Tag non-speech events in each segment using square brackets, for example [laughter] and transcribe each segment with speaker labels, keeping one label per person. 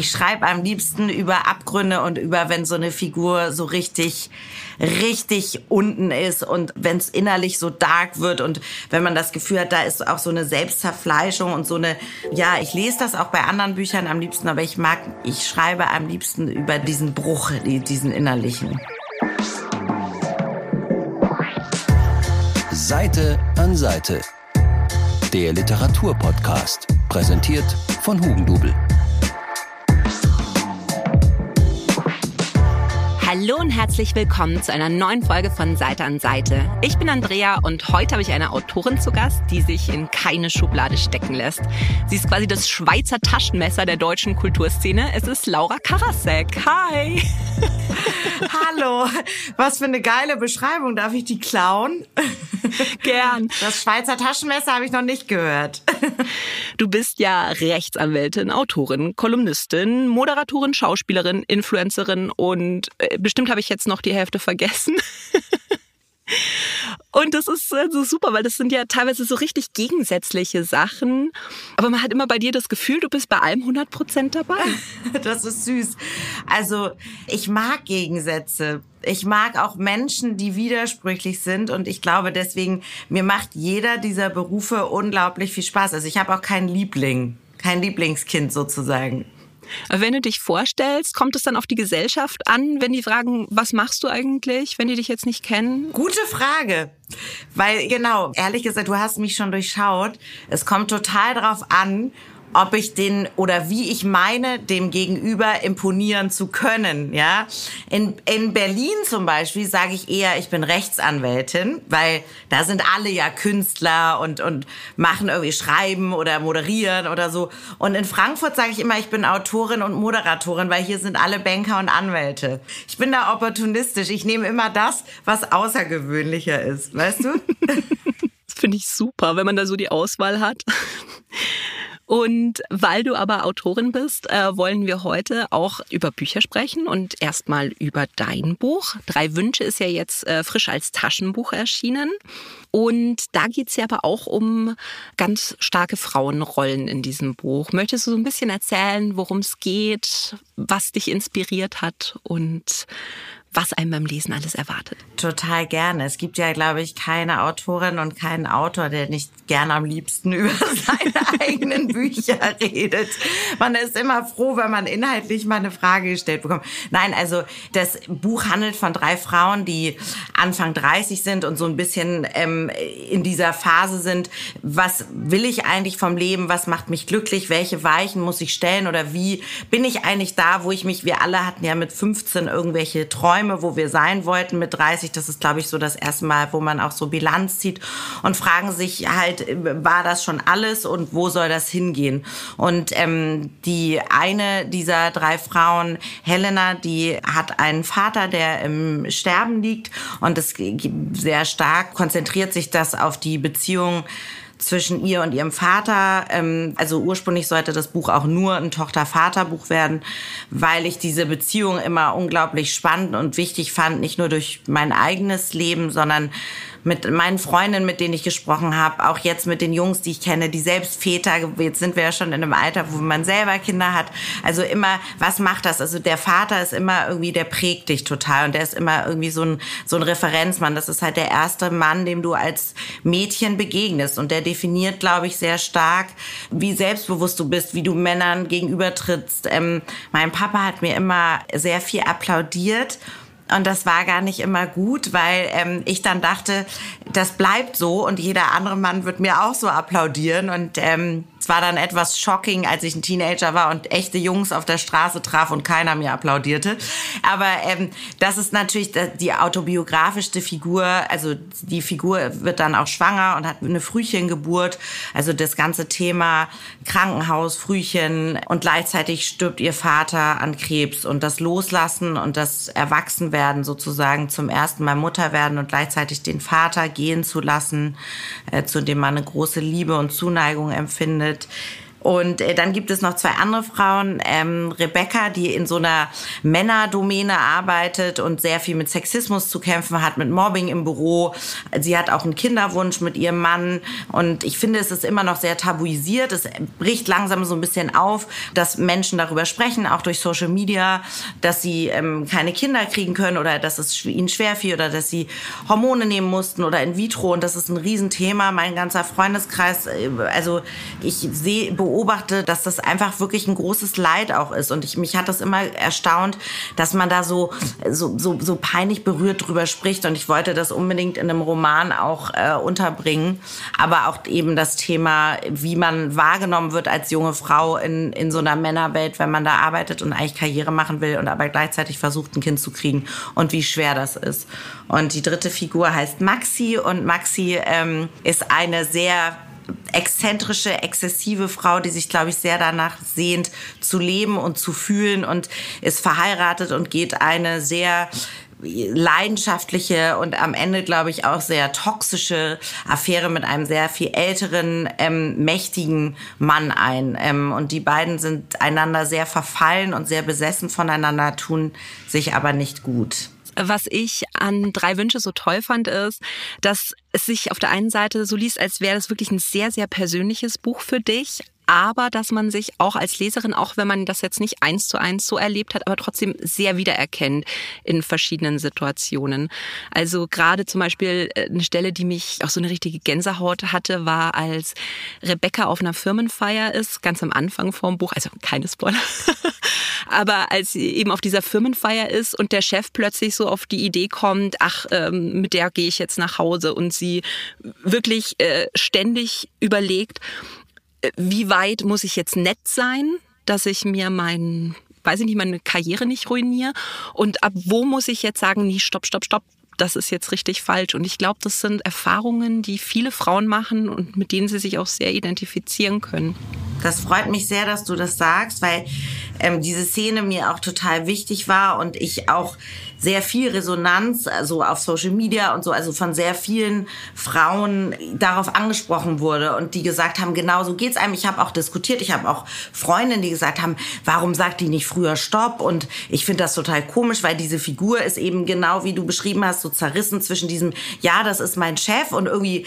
Speaker 1: Ich schreibe am liebsten über Abgründe und über, wenn so eine Figur so richtig, richtig unten ist und wenn es innerlich so dark wird und wenn man das Gefühl hat, da ist auch so eine Selbstzerfleischung und so eine, ja, ich lese das auch bei anderen Büchern am liebsten, aber ich mag, ich schreibe am liebsten über diesen Bruch, diesen innerlichen.
Speaker 2: Seite an Seite. Der Literaturpodcast, präsentiert von Hugendubel.
Speaker 3: Hallo und herzlich willkommen zu einer neuen Folge von Seite an Seite. Ich bin Andrea und heute habe ich eine Autorin zu Gast, die sich in keine Schublade stecken lässt. Sie ist quasi das Schweizer Taschenmesser der deutschen Kulturszene. Es ist Laura Karasek. Hi! [laughs]
Speaker 1: Hallo! Was für eine geile Beschreibung. Darf ich die klauen?
Speaker 3: Gern.
Speaker 1: Das Schweizer Taschenmesser habe ich noch nicht gehört.
Speaker 3: Du bist ja Rechtsanwältin, Autorin, Kolumnistin, Moderatorin, Schauspielerin, Influencerin und äh, bestimmt habe ich jetzt noch die Hälfte vergessen. [laughs] Und das ist äh, so super, weil das sind ja teilweise so richtig gegensätzliche Sachen. Aber man hat immer bei dir das Gefühl, du bist bei allem 100 Prozent dabei. [laughs]
Speaker 1: Das ist süß. Also ich mag Gegensätze. Ich mag auch Menschen, die widersprüchlich sind. Und ich glaube deswegen, mir macht jeder dieser Berufe unglaublich viel Spaß. Also ich habe auch keinen Liebling, kein Lieblingskind sozusagen.
Speaker 3: Wenn du dich vorstellst, kommt es dann auf die Gesellschaft an, wenn die fragen, was machst du eigentlich, wenn die dich jetzt nicht kennen?
Speaker 1: Gute Frage. Weil genau, ehrlich gesagt, du hast mich schon durchschaut. Es kommt total drauf an, ob ich den oder wie ich meine, dem Gegenüber imponieren zu können. Ja, in, in Berlin zum Beispiel sage ich eher, ich bin Rechtsanwältin, weil da sind alle ja Künstler und und machen irgendwie schreiben oder moderieren oder so. Und in Frankfurt sage ich immer, ich bin Autorin und Moderatorin, weil hier sind alle Banker und Anwälte. Ich bin da opportunistisch. Ich nehme immer das, was außergewöhnlicher ist, weißt du? [laughs]
Speaker 3: das finde ich super, wenn man da so die Auswahl hat. Und weil du aber Autorin bist, äh, wollen wir heute auch über Bücher sprechen und erstmal über dein Buch. Drei Wünsche ist ja jetzt äh, frisch als Taschenbuch erschienen. Und da geht's ja aber auch um ganz starke Frauenrollen in diesem Buch. Möchtest du so ein bisschen erzählen, worum es geht, was dich inspiriert hat und was einem beim Lesen alles erwartet.
Speaker 1: Total gerne. Es gibt ja, glaube ich, keine Autorin und keinen Autor, der nicht gerne am liebsten [laughs] über seine eigenen Bücher redet. Man ist immer froh, wenn man inhaltlich mal eine Frage gestellt bekommt. Nein, also das Buch handelt von drei Frauen, die Anfang 30 sind und so ein bisschen ähm, in dieser Phase sind. Was will ich eigentlich vom Leben? Was macht mich glücklich? Welche Weichen muss ich stellen? Oder wie bin ich eigentlich da, wo ich mich, wir alle hatten ja mit 15 irgendwelche Träume Träume, wo wir sein wollten mit 30. Das ist, glaube ich, so das erste Mal, wo man auch so Bilanz zieht und fragen sich halt, war das schon alles und wo soll das hingehen? Und ähm, die eine dieser drei Frauen, Helena, die hat einen Vater, der im Sterben liegt und es sehr stark konzentriert sich das auf die Beziehung zwischen ihr und ihrem Vater. Ähm, also ursprünglich sollte das Buch auch nur ein Tochter-Vater-Buch werden, weil ich diese Beziehung immer unglaublich spannend und wichtig fand, nicht nur durch mein eigenes Leben, sondern mit meinen Freundinnen, mit denen ich gesprochen habe, auch jetzt mit den Jungs, die ich kenne, die selbst Väter, jetzt sind wir ja schon in einem Alter, wo man selber Kinder hat. Also immer, was macht das? Also der Vater ist immer irgendwie, der prägt dich total und der ist immer irgendwie so ein, so ein Referenzmann. Das ist halt der erste Mann, dem du als Mädchen begegnest und der definiert, glaube ich, sehr stark, wie selbstbewusst du bist, wie du Männern gegenübertrittst. Ähm, mein Papa hat mir immer sehr viel applaudiert und das war gar nicht immer gut, weil ähm, ich dann dachte, das bleibt so und jeder andere Mann wird mir auch so applaudieren. Und ähm, es war dann etwas shocking, als ich ein Teenager war und echte Jungs auf der Straße traf und keiner mir applaudierte. Aber ähm, das ist natürlich die autobiografischste Figur. Also die Figur wird dann auch schwanger und hat eine Frühchengeburt. Also das ganze Thema Krankenhaus, Frühchen und gleichzeitig stirbt ihr Vater an Krebs und das Loslassen und das Erwachsenwerden sozusagen zum ersten Mal Mutter werden und gleichzeitig den Vater gehen zu lassen, äh, zu dem man eine große Liebe und Zuneigung empfindet findet. Und äh, dann gibt es noch zwei andere Frauen, ähm, Rebecca, die in so einer Männerdomäne arbeitet und sehr viel mit Sexismus zu kämpfen hat, mit Mobbing im Büro. Sie hat auch einen Kinderwunsch mit ihrem Mann und ich finde, es ist immer noch sehr tabuisiert. Es bricht langsam so ein bisschen auf, dass Menschen darüber sprechen, auch durch Social Media, dass sie ähm, keine Kinder kriegen können oder dass es ihnen schwer fiel oder dass sie Hormone nehmen mussten oder in vitro und das ist ein Riesenthema. Mein ganzer Freundeskreis, äh, also ich sehe, beobachte, dass das einfach wirklich ein großes Leid auch ist. Und ich, mich hat das immer erstaunt, dass man da so, so, so, so peinlich berührt drüber spricht. Und ich wollte das unbedingt in einem Roman auch äh, unterbringen. Aber auch eben das Thema, wie man wahrgenommen wird als junge Frau in, in so einer Männerwelt, wenn man da arbeitet und eigentlich Karriere machen will und aber gleichzeitig versucht, ein Kind zu kriegen und wie schwer das ist. Und die dritte Figur heißt Maxi und Maxi ähm, ist eine sehr exzentrische, exzessive Frau, die sich, glaube ich, sehr danach sehnt, zu leben und zu fühlen und ist verheiratet und geht eine sehr leidenschaftliche und am Ende, glaube ich, auch sehr toxische Affäre mit einem sehr viel älteren, ähm, mächtigen Mann ein. Ähm, und die beiden sind einander sehr verfallen und sehr besessen voneinander, tun sich aber nicht gut.
Speaker 3: Was ich an Drei Wünsche so toll fand, ist, dass es sich auf der einen Seite so liest, als wäre das wirklich ein sehr, sehr persönliches Buch für dich, aber dass man sich auch als Leserin, auch wenn man das jetzt nicht eins zu eins so erlebt hat, aber trotzdem sehr wiedererkennt in verschiedenen Situationen. Also gerade zum Beispiel äh, eine Stelle, die mich auch so eine richtige Gänsehaut hatte, war, als Rebecca auf einer Firmenfeier ist, ganz am Anfang vom Buch, also keine Spoiler, [laughs] aber als sie eben auf dieser Firmenfeier ist und der Chef plötzlich so auf die Idee kommt, ach, ähm, mit der gehe ich jetzt nach Hause und sie wirklich äh, ständig überlegt, wie weit muss ich jetzt nett sein, dass ich mir mein, weiß ich nicht, meine Karriere nicht ruiniere? Und ab wo muss ich jetzt sagen, nee, stopp, stopp, stopp, das ist jetzt richtig falsch. Und ich glaube, das sind Erfahrungen, die viele Frauen machen und mit denen sie sich auch sehr identifizieren können.
Speaker 1: Das freut mich sehr, dass du das sagst, weil ähm, diese Szene mir auch total wichtig war und ich auch sehr viel Resonanz, also auf Social Media und so, also von sehr vielen Frauen darauf angesprochen wurde und die gesagt haben, genau so geht's einem. Ich habe auch diskutiert, ich habe auch Freundinnen, die gesagt haben, warum sagt die nicht früher Stopp? Und ich finde das total komisch, weil diese Figur ist eben genau wie du beschrieben hast, so zerrissen zwischen diesem, ja, das ist mein Chef und irgendwie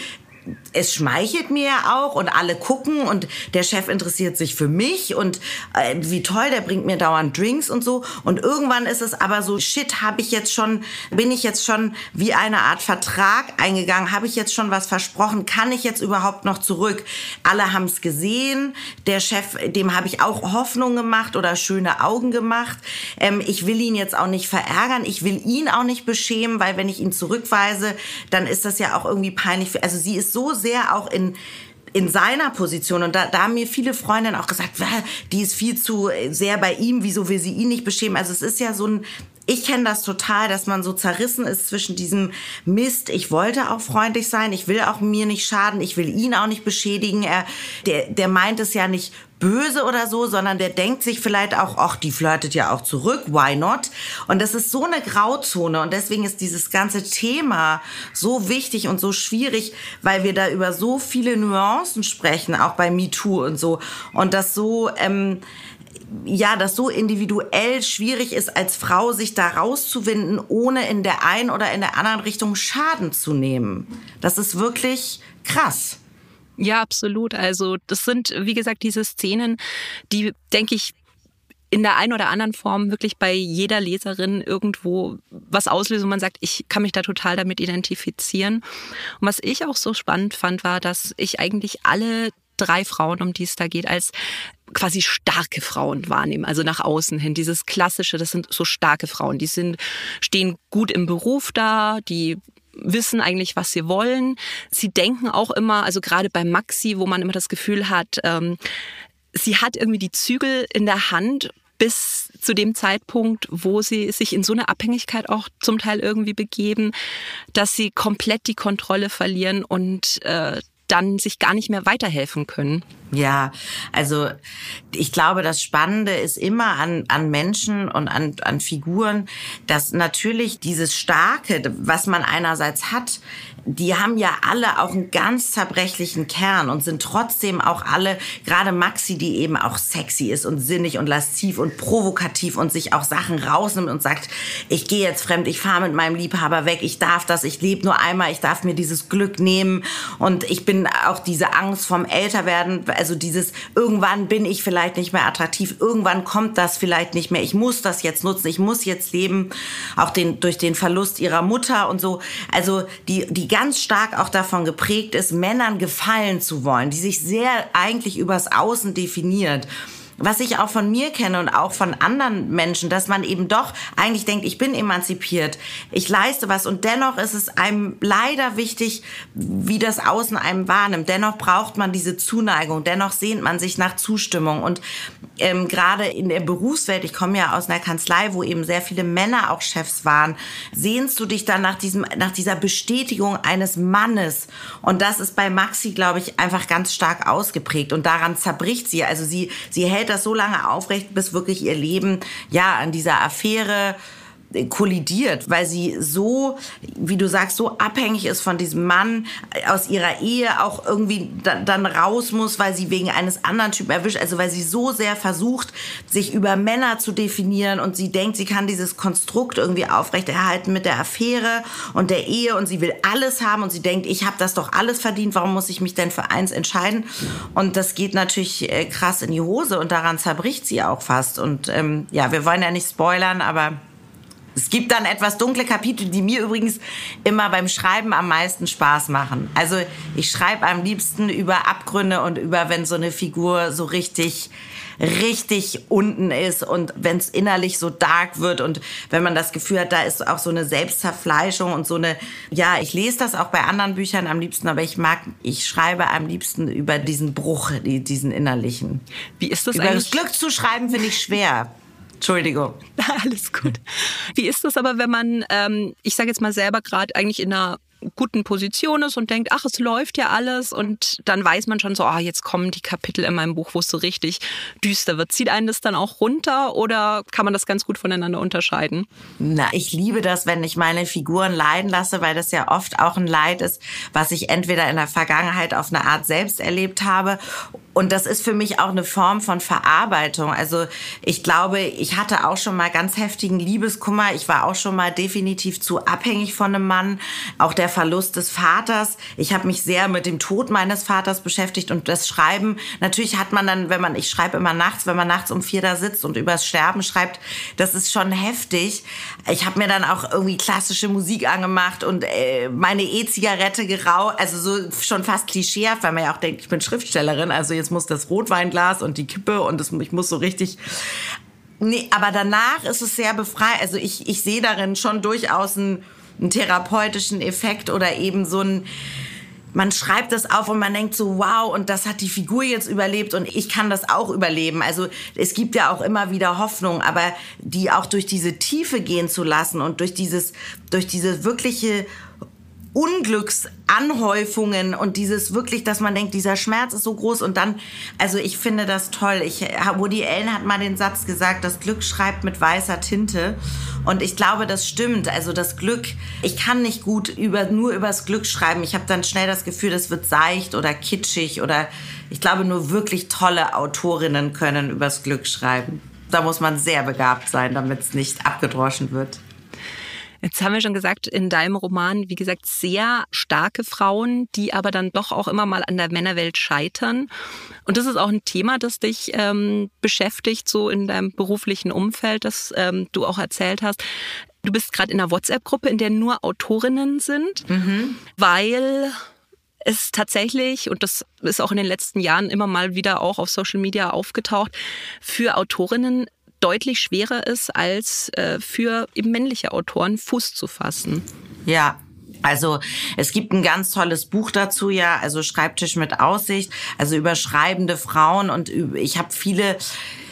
Speaker 1: es schmeichelt mir auch und alle gucken und der Chef interessiert sich für mich und äh, wie toll, der bringt mir dauernd Drinks und so. Und irgendwann ist es aber so, shit, habe ich jetzt schon, bin ich jetzt schon wie eine Art Vertrag eingegangen, habe ich jetzt schon was versprochen, kann ich jetzt überhaupt noch zurück? Alle haben es gesehen, der Chef, dem habe ich auch Hoffnung gemacht oder schöne Augen gemacht. Ähm, ich will ihn jetzt auch nicht verärgern, ich will ihn auch nicht beschämen, weil wenn ich ihn zurückweise, dann ist das ja auch irgendwie peinlich. Für, also sie ist so sehr auch in in seiner Position und da, da haben mir viele Freundinnen auch gesagt, die ist viel zu sehr bei ihm, wieso will sie ihn nicht beschämen? Also es ist ja so ein ich kenne das total, dass man so zerrissen ist zwischen diesem Mist, ich wollte auch freundlich sein, ich will auch mir nicht schaden, ich will ihn auch nicht beschädigen. Er, der, der meint es ja nicht böse oder so, sondern der denkt sich vielleicht auch, ach, die flirtet ja auch zurück, why not? Und das ist so eine Grauzone und deswegen ist dieses ganze Thema so wichtig und so schwierig, weil wir da über so viele Nuancen sprechen, auch bei MeToo und so. Und das so, ähm, ja, das so individuell schwierig ist, als Frau sich da rauszuwinden, ohne in der einen oder in der anderen Richtung Schaden zu nehmen. Das ist wirklich krass.
Speaker 3: Ja, absolut. Also das sind, wie gesagt, diese Szenen, die, denke ich, in der einen oder anderen Form wirklich bei jeder Leserin irgendwo was auslösen, man sagt, ich kann mich da total damit identifizieren. Und was ich auch so spannend fand, war, dass ich eigentlich alle drei Frauen, um die es da geht, als quasi starke Frauen wahrnehme, also nach außen hin. Dieses klassische, das sind so starke Frauen, die sind, stehen gut im Beruf da, die wissen eigentlich, was sie wollen. Sie denken auch immer, also gerade bei Maxi, wo man immer das Gefühl hat, ähm, sie hat irgendwie die Zügel in der Hand bis zu dem Zeitpunkt, wo sie sich in so eine Abhängigkeit auch zum Teil irgendwie begeben, dass sie komplett die Kontrolle verlieren und äh, dann sich gar nicht mehr weiterhelfen können.
Speaker 1: Ja, also ich glaube, das Spannende ist immer an, an Menschen und an, an Figuren, dass natürlich dieses Starke, was man einerseits hat, die haben ja alle auch einen ganz zerbrechlichen Kern und sind trotzdem auch alle, gerade Maxi, die eben auch sexy ist und sinnig und lasziv und provokativ und sich auch Sachen rausnimmt und sagt, ich gehe jetzt fremd, ich fahre mit meinem Liebhaber weg, ich darf das, ich lebe nur einmal, ich darf mir dieses Glück nehmen und ich bin auch diese Angst vom Älterwerden, also dieses, irgendwann bin ich vielleicht nicht mehr attraktiv, irgendwann kommt das vielleicht nicht mehr, ich muss das jetzt nutzen, ich muss jetzt leben, auch den, durch den Verlust ihrer Mutter und so, also die, die ganz stark auch davon geprägt ist, Männern gefallen zu wollen, die sich sehr eigentlich übers Außen definiert was ich auch von mir kenne und auch von anderen Menschen, dass man eben doch eigentlich denkt, ich bin emanzipiert, ich leiste was und dennoch ist es einem leider wichtig, wie das Außen einem wahrnimmt. Dennoch braucht man diese Zuneigung, dennoch sehnt man sich nach Zustimmung und ähm, gerade in der Berufswelt, ich komme ja aus einer Kanzlei, wo eben sehr viele Männer auch Chefs waren, sehnst du dich dann nach diesem, nach dieser Bestätigung eines Mannes und das ist bei Maxi, glaube ich, einfach ganz stark ausgeprägt und daran zerbricht sie. Also sie, sie hält hält das so lange aufrecht, bis wirklich ihr Leben ja an dieser Affäre kollidiert, weil sie so, wie du sagst, so abhängig ist von diesem Mann aus ihrer Ehe, auch irgendwie dann raus muss, weil sie wegen eines anderen Typen erwischt, also weil sie so sehr versucht, sich über Männer zu definieren und sie denkt, sie kann dieses Konstrukt irgendwie aufrechterhalten mit der Affäre und der Ehe und sie will alles haben und sie denkt, ich habe das doch alles verdient, warum muss ich mich denn für eins entscheiden? Und das geht natürlich äh, krass in die Hose und daran zerbricht sie auch fast. Und ähm, ja, wir wollen ja nicht spoilern, aber es gibt dann etwas dunkle Kapitel, die mir übrigens immer beim Schreiben am meisten Spaß machen. Also ich schreibe am liebsten über Abgründe und über, wenn so eine Figur so richtig richtig unten ist und wenn es innerlich so dark wird und wenn man das Gefühl hat, da ist auch so eine Selbstzerfleischung und so eine, ja, ich lese das auch bei anderen Büchern am liebsten, aber ich mag, ich schreibe am liebsten über diesen Bruch, diesen innerlichen.
Speaker 3: Wie ist das
Speaker 1: über
Speaker 3: eigentlich?
Speaker 1: Das Glück zu schreiben finde ich schwer. Entschuldigung. [laughs]
Speaker 3: Alles gut. Wie ist das aber, wenn man, ähm, ich sage jetzt mal selber gerade eigentlich in einer guten Position ist und denkt, ach, es läuft ja alles und dann weiß man schon so, ah, jetzt kommen die Kapitel in meinem Buch, wo es so richtig düster wird. Zieht einen das dann auch runter oder kann man das ganz gut voneinander unterscheiden?
Speaker 1: Na, ich liebe das, wenn ich meine Figuren leiden lasse, weil das ja oft auch ein Leid ist, was ich entweder in der Vergangenheit auf eine Art selbst erlebt habe und das ist für mich auch eine Form von Verarbeitung. Also ich glaube, ich hatte auch schon mal ganz heftigen Liebeskummer. Ich war auch schon mal definitiv zu abhängig von einem Mann. Auch der Verlust des Vaters. Ich habe mich sehr mit dem Tod meines Vaters beschäftigt und das Schreiben. Natürlich hat man dann, wenn man, ich schreibe immer nachts, wenn man nachts um vier da sitzt und übers Sterben schreibt, das ist schon heftig. Ich habe mir dann auch irgendwie klassische Musik angemacht und äh, meine E-Zigarette geraucht. Also so schon fast klischeehaft, weil man ja auch denkt, ich bin Schriftstellerin. Also jetzt muss das Rotweinglas und die Kippe und das, ich muss so richtig Nee, aber danach ist es sehr befreit. Also ich, ich sehe darin schon durchaus einen, einen therapeutischen Effekt oder eben so ein, man schreibt das auf und man denkt so, wow, und das hat die Figur jetzt überlebt und ich kann das auch überleben. Also es gibt ja auch immer wieder Hoffnung, aber die auch durch diese Tiefe gehen zu lassen und durch dieses, durch diese wirkliche Unglücksanhäufungen und dieses wirklich, dass man denkt, dieser Schmerz ist so groß und dann, also ich finde das toll. Ich, Woody Allen hat mal den Satz gesagt, das Glück schreibt mit weißer Tinte und ich glaube, das stimmt. Also das Glück, ich kann nicht gut über, nur übers Glück schreiben. Ich habe dann schnell das Gefühl, das wird seicht oder kitschig oder ich glaube, nur wirklich tolle Autorinnen können übers Glück schreiben. Da muss man sehr begabt sein, damit es nicht abgedroschen wird.
Speaker 3: Jetzt haben wir schon gesagt, in deinem Roman, wie gesagt, sehr starke Frauen, die aber dann doch auch immer mal an der Männerwelt scheitern. Und das ist auch ein Thema, das dich ähm, beschäftigt, so in deinem beruflichen Umfeld, das ähm, du auch erzählt hast. Du bist gerade in einer WhatsApp-Gruppe, in der nur Autorinnen sind, mhm. weil es tatsächlich, und das ist auch in den letzten Jahren immer mal wieder auch auf Social Media aufgetaucht, für Autorinnen deutlich schwerer ist, als äh, für eben männliche Autoren Fuß zu fassen.
Speaker 1: Ja, also es gibt ein ganz tolles Buch dazu, ja, also Schreibtisch mit Aussicht, also über schreibende Frauen und ich habe viele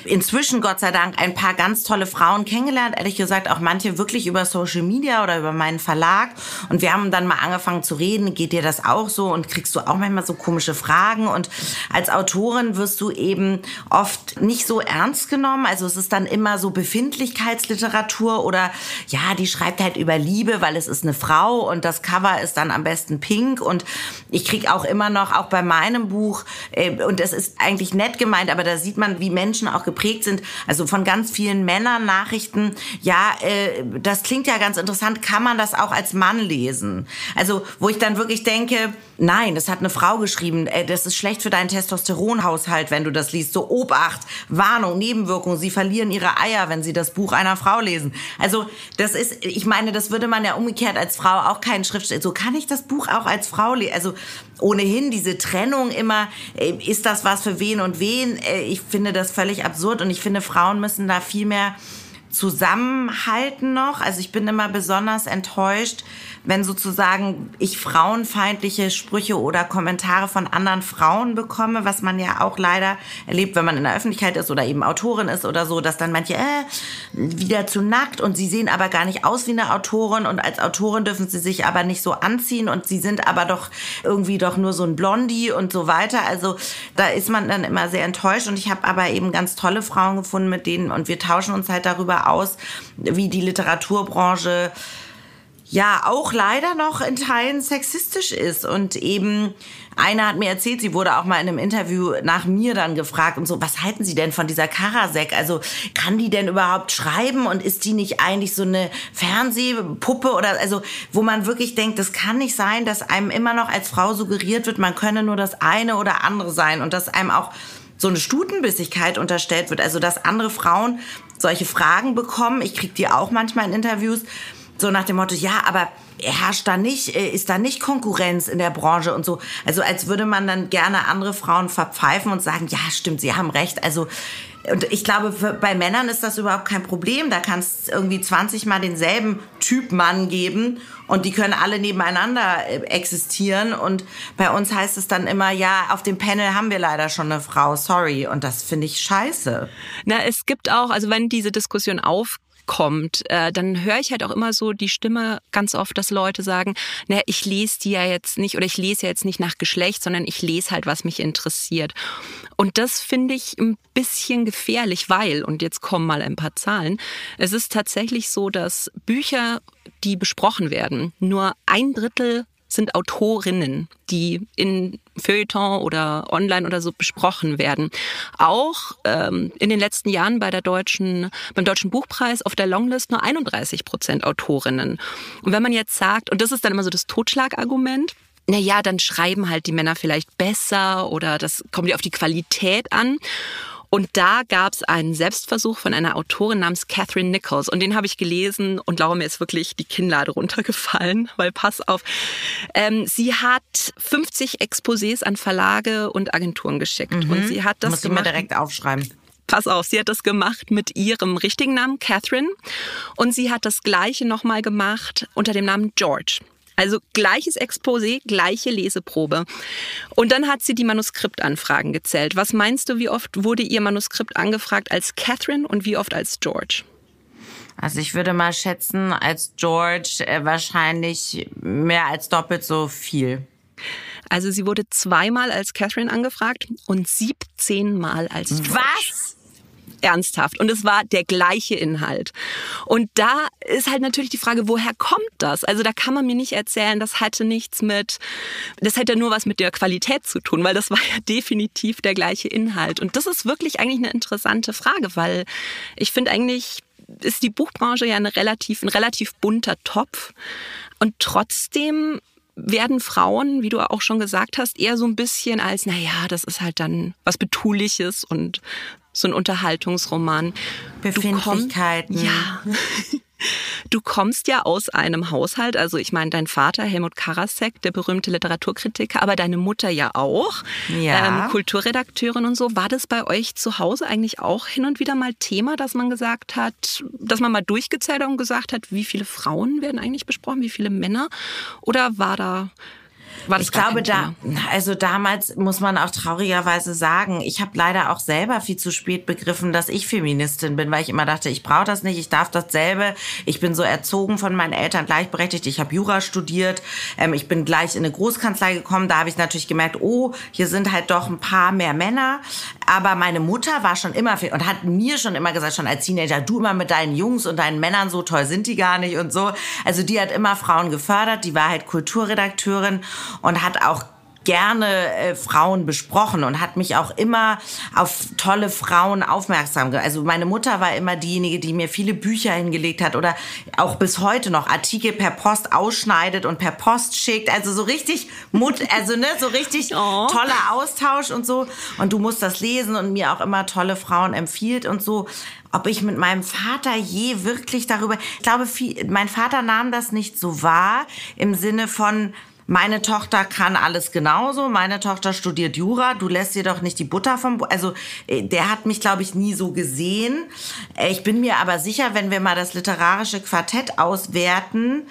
Speaker 1: inzwischen, Gott sei Dank, ein paar ganz tolle Frauen kennengelernt. Ehrlich gesagt, auch manche wirklich über Social Media oder über meinen Verlag. Und wir haben dann mal angefangen zu reden. Geht dir das auch so? Und kriegst du auch manchmal so komische Fragen? Und als Autorin wirst du eben oft nicht so ernst genommen. Also es ist dann immer so Befindlichkeitsliteratur oder ja, die schreibt halt über Liebe, weil es ist eine Frau und das Cover ist dann am besten pink. Und ich krieg auch immer noch, auch bei meinem Buch, äh, und es ist eigentlich nett gemeint, aber da sieht man, wie Menschen auch geprägt sind. Also von ganz vielen Männern Nachrichten, ja, äh, das klingt ja ganz interessant, kann man das auch als Mann lesen? Also wo ich dann wirklich denke, nein, das hat eine Frau geschrieben, äh, das ist schlecht für deinen Testosteronhaushalt, wenn du das liest. So Obacht, Warnung, Nebenwirkungen, sie verlieren ihre Eier, wenn sie das Buch einer Frau lesen. Also das ist, ich meine, das würde man ja umgekehrt als Frau auch keinen Schriftsteller, so kann ich das Buch auch als Frau lesen. Also ohnehin diese Trennung immer, äh, ist das was für wen und wen? Äh, ich finde das völlig absurd und ich finde, Frauen müssen da viel mehr zusammenhalten noch. Also ich bin immer besonders enttäuscht, wenn sozusagen ich frauenfeindliche Sprüche oder Kommentare von anderen Frauen bekomme, was man ja auch leider erlebt, wenn man in der Öffentlichkeit ist oder eben Autorin ist oder so, dass dann manche äh, wieder zu nackt und sie sehen aber gar nicht aus wie eine Autorin und als Autorin dürfen sie sich aber nicht so anziehen und sie sind aber doch irgendwie doch nur so ein Blondie und so weiter. Also da ist man dann immer sehr enttäuscht und ich habe aber eben ganz tolle Frauen gefunden mit denen und wir tauschen uns halt darüber aus, wie die Literaturbranche ja auch leider noch in Teilen sexistisch ist und eben einer hat mir erzählt, sie wurde auch mal in einem Interview nach mir dann gefragt und so, was halten Sie denn von dieser Karasek? Also kann die denn überhaupt schreiben und ist die nicht eigentlich so eine Fernsehpuppe oder also, wo man wirklich denkt, das kann nicht sein, dass einem immer noch als Frau suggeriert wird, man könne nur das eine oder andere sein und dass einem auch so eine Stutenbissigkeit unterstellt wird, also dass andere Frauen solche Fragen bekommen. Ich kriege die auch manchmal in Interviews so nach dem Motto, ja, aber herrscht da nicht, äh, ist da nicht Konkurrenz in der Branche und so. Also als würde man dann gerne andere Frauen verpfeifen und sagen, ja, stimmt, sie haben recht. Also und ich glaube, für, bei Männern ist das überhaupt kein Problem. Da kann es irgendwie 20 Mal denselben Typ Mann geben und die können alle nebeneinander äh, existieren. Und bei uns heißt es dann immer, ja, auf dem Panel haben wir leider schon eine Frau, sorry. Und das finde ich scheiße.
Speaker 3: Na, es gibt auch, also wenn diese Diskussion auf kommt, äh, dann höre ich halt auch immer so die Stimme ganz oft, dass Leute sagen, naja, ich lese die ja jetzt nicht oder ich lese ja jetzt nicht nach Geschlecht, sondern ich lese halt, was mich interessiert. Und das finde ich ein bisschen gefährlich, weil, und jetzt kommen mal ein paar Zahlen, es ist tatsächlich so, dass Bücher, die besprochen werden, nur ein Drittel sind Autorinnen, die in Feuilleton oder online oder so besprochen werden. Auch ähm, in den letzten Jahren bei der deutschen, beim Deutschen Buchpreis auf der Longlist nur 31 Prozent Autorinnen. Und wenn man jetzt sagt, und das ist dann immer so das Totschlagargument, na ja, dann schreiben halt die Männer vielleicht besser oder das kommt ja auf die Qualität an. Und da gab es einen Selbstversuch von einer Autorin namens Catherine Nichols. Und den habe ich gelesen und glaube mir ist wirklich die Kinnlade runtergefallen, [laughs] weil pass auf. Ähm, sie hat 50 Exposés an Verlage und Agenturen geschickt. Mhm. Und sie hat das
Speaker 1: Muss. Ich mal direkt aufschreiben
Speaker 3: pass auf, sie hat das gemacht mit ihrem richtigen Namen, Catherine. Und sie hat das Gleiche nochmal gemacht unter dem Namen George. Also gleiches Exposé, gleiche Leseprobe. Und dann hat sie die Manuskriptanfragen gezählt. Was meinst du, wie oft wurde ihr Manuskript angefragt als Catherine und wie oft als George?
Speaker 1: Also ich würde mal schätzen, als George äh, wahrscheinlich mehr als doppelt so viel.
Speaker 3: Also sie wurde zweimal als Catherine angefragt und 17 Mal als George.
Speaker 1: Was?
Speaker 3: Ernsthaft. Und es war der gleiche Inhalt. Und da ist halt natürlich die Frage, woher kommt das? Also da kann man mir nicht erzählen, das hatte nichts mit, das hätte nur was mit der Qualität zu tun, weil das war ja definitiv der gleiche Inhalt. Und das ist wirklich eigentlich eine interessante Frage, weil ich finde eigentlich, ist die Buchbranche ja eine relativ, ein relativ bunter Topf. Und trotzdem werden Frauen, wie du auch schon gesagt hast, eher so ein bisschen als, naja, das ist halt dann was Betuliches und so ein Unterhaltungsroman.
Speaker 1: Befindlichkeiten.
Speaker 3: Komm, ja. [laughs] Du kommst ja aus einem Haushalt, also ich meine, dein Vater Helmut Karasek, der berühmte Literaturkritiker, aber deine Mutter ja auch,
Speaker 1: ja.
Speaker 3: Ähm, Kulturredakteurin und so. War das bei euch zu Hause eigentlich auch hin und wieder mal Thema, dass man gesagt hat, dass man mal durchgezählt hat und gesagt hat, wie viele Frauen werden eigentlich besprochen, wie viele Männer? Oder war da War
Speaker 1: ich glaube, da, also damals muss man auch traurigerweise sagen, ich habe leider auch selber viel zu spät begriffen, dass ich Feministin bin, weil ich immer dachte, ich brauche das nicht, ich darf dasselbe. Ich bin so erzogen von meinen Eltern gleichberechtigt. Ich habe Jura studiert. Ähm, ich bin gleich in eine Großkanzlei gekommen. Da habe ich natürlich gemerkt, oh, hier sind halt doch ein paar mehr Männer. Aber meine Mutter war schon immer und hat mir schon immer gesagt, schon als Teenager, du immer mit deinen Jungs und deinen Männern, so toll sind die gar nicht und so. Also die hat immer Frauen gefördert. Die war halt Kulturredakteurin und hat auch gerne äh, Frauen besprochen und hat mich auch immer auf tolle Frauen aufmerksam gemacht. Also meine Mutter war immer diejenige, die mir viele Bücher hingelegt hat oder auch bis heute noch Artikel per Post ausschneidet und per Post schickt. Also so richtig Mut, also ne, so richtig [laughs] oh. toller Austausch und so. Und du musst das lesen und mir auch immer tolle Frauen empfiehlt und so ob ich mit meinem Vater je wirklich darüber, ich glaube, viel, mein Vater nahm das nicht so wahr im Sinne von, meine Tochter kann alles genauso, meine Tochter studiert Jura, du lässt ihr doch nicht die Butter vom, Bo also äh, der hat mich, glaube ich, nie so gesehen. Äh, ich bin mir aber sicher, wenn wir mal das literarische Quartett auswerten,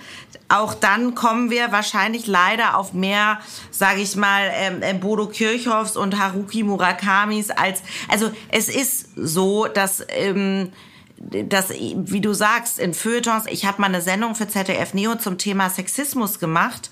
Speaker 1: auch dann kommen wir wahrscheinlich leider auf mehr, sage ich mal, ähm, äh, Bodo Kirchhoffs und Haruki Murakamis als, also es ist so, dass ähm, das, wie du sagst, in Feuilletons, ich habe mal eine Sendung für ZDF Neo zum Thema Sexismus gemacht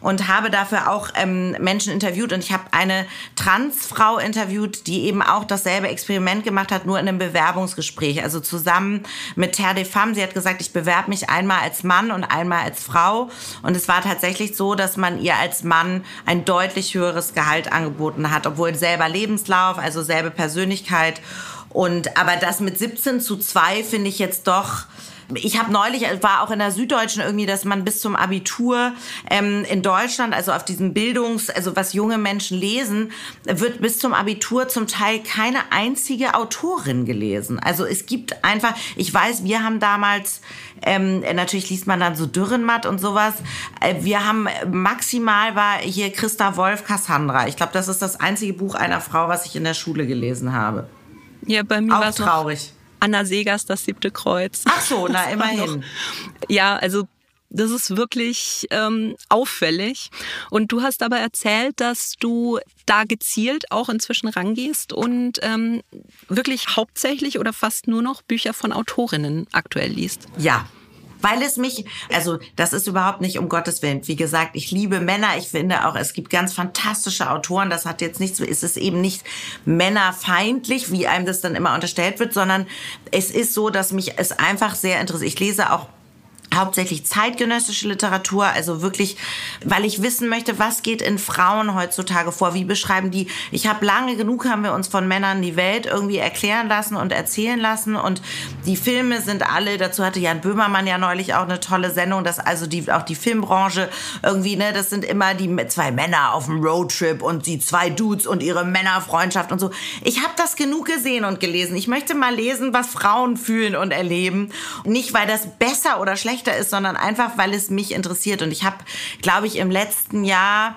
Speaker 1: und habe dafür auch ähm, Menschen interviewt und ich habe eine Transfrau interviewt, die eben auch dasselbe Experiment gemacht hat, nur in einem Bewerbungsgespräch, also zusammen mit Terre de Femme. Sie hat gesagt, ich bewerbe mich einmal als Mann und einmal als Frau und es war tatsächlich so, dass man ihr als Mann ein deutlich höheres Gehalt angeboten hat, obwohl selber Lebenslauf, also selbe Persönlichkeit und aber das mit 17 zu 2 finde ich jetzt doch ich habe neulich, war auch in der Süddeutschen irgendwie, dass man bis zum Abitur ähm, in Deutschland, also auf diesem Bildungs-, also was junge Menschen lesen, wird bis zum Abitur zum Teil keine einzige Autorin gelesen. Also es gibt einfach, ich weiß, wir haben damals, ähm, natürlich liest man dann so Dürrenmatt und sowas. Äh, wir haben maximal war hier Christa Wolf Cassandra. Ich glaube, das ist das einzige Buch einer Frau, was ich in der Schule gelesen habe.
Speaker 3: Ja, bei mir war es traurig. Anna Segers, das siebte Kreuz.
Speaker 1: Ach so, na [laughs] immerhin.
Speaker 3: ja, also das ist wirklich ähm, auffällig. Und du hast aber erzählt, dass du da gezielt auch inzwischen rangehst und ähm, wirklich hauptsächlich oder fast nur noch Bücher von Autorinnen aktuell liest.
Speaker 1: Ja, weil es mich, also das ist überhaupt nicht um Gottes Willen. Wie gesagt, ich liebe Männer. Ich finde auch, es gibt ganz fantastische Autoren. Das hat jetzt nichts, ist es eben nicht männerfeindlich, wie einem das dann immer unterstellt wird, sondern es ist so, dass mich es einfach sehr interessiert. Ich lese auch hauptsächlich zeitgenössische Literatur, also wirklich, weil ich wissen möchte, was geht in Frauen heutzutage vor, wie beschreiben die, ich habe lange genug, haben wir uns von Männern die Welt irgendwie erklären lassen und erzählen lassen und die Filme sind alle, dazu hatte Jan Böhmermann ja neulich auch eine tolle Sendung, dass also die, auch die Filmbranche irgendwie, ne, das sind immer die zwei Männer auf dem Roadtrip und die zwei Dudes und ihre Männerfreundschaft und so. Ich habe das genug gesehen und gelesen. Ich möchte mal lesen, was Frauen fühlen und erleben. Nicht, weil das besser oder schlechter schlechter ist, sondern einfach, weil es mich interessiert. Und ich habe, glaube ich, im letzten Jahr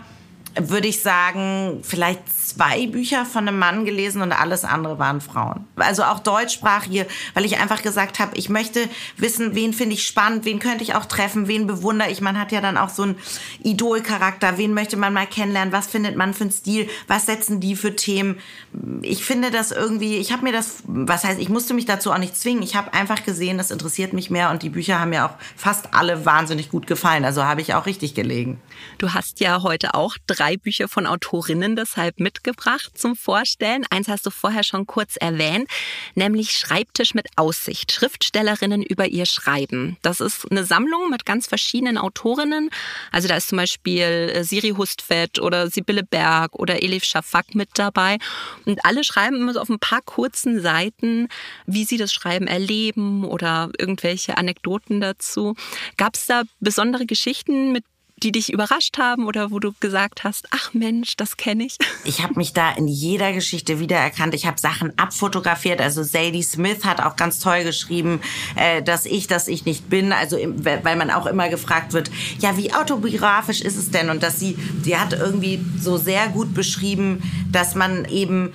Speaker 1: würde ich sagen, vielleicht zwei Bücher von einem Mann gelesen und alles andere waren Frauen. Also auch deutschsprachige, weil ich einfach gesagt habe, ich möchte wissen, wen finde ich spannend, wen könnte ich auch treffen, wen bewundere ich. Man hat ja dann auch so einen Idolcharakter, wen möchte man mal kennenlernen, was findet man für einen Stil, was setzen die für Themen. Ich finde das irgendwie, ich habe mir das, was heißt, ich musste mich dazu auch nicht zwingen. Ich habe einfach gesehen, das interessiert mich mehr und die Bücher haben mir auch fast alle wahnsinnig gut gefallen. Also habe ich auch richtig gelegen.
Speaker 3: Du hast ja heute auch drei Bücher von Autorinnen deshalb mitgebracht zum Vorstellen. Eins hast du vorher schon kurz erwähnt, nämlich Schreibtisch mit Aussicht. Schriftstellerinnen über ihr Schreiben. Das ist eine Sammlung mit ganz verschiedenen Autorinnen. Also da ist zum Beispiel äh, Siri Hustvedt oder Sibylle Berg oder Elif Shafak mit dabei. Und alle schreiben immer so auf ein paar kurzen Seiten, wie sie das Schreiben erleben oder irgendwelche Anekdoten dazu. Gab es da besondere Geschichten, mit die dich überrascht haben oder wo du gesagt hast, ach Mensch, das kenne ich? [laughs]
Speaker 1: Ich habe mich da in jeder Geschichte wiedererkannt. Ich habe Sachen abfotografiert. Also Sadie Smith hat auch ganz toll geschrieben, äh, dass ich, dass ich nicht bin. Also weil man auch immer gefragt wird, ja, wie autobiografisch ist es denn? Und dass sie, die hat irgendwie so sehr gut beschrieben, dass man eben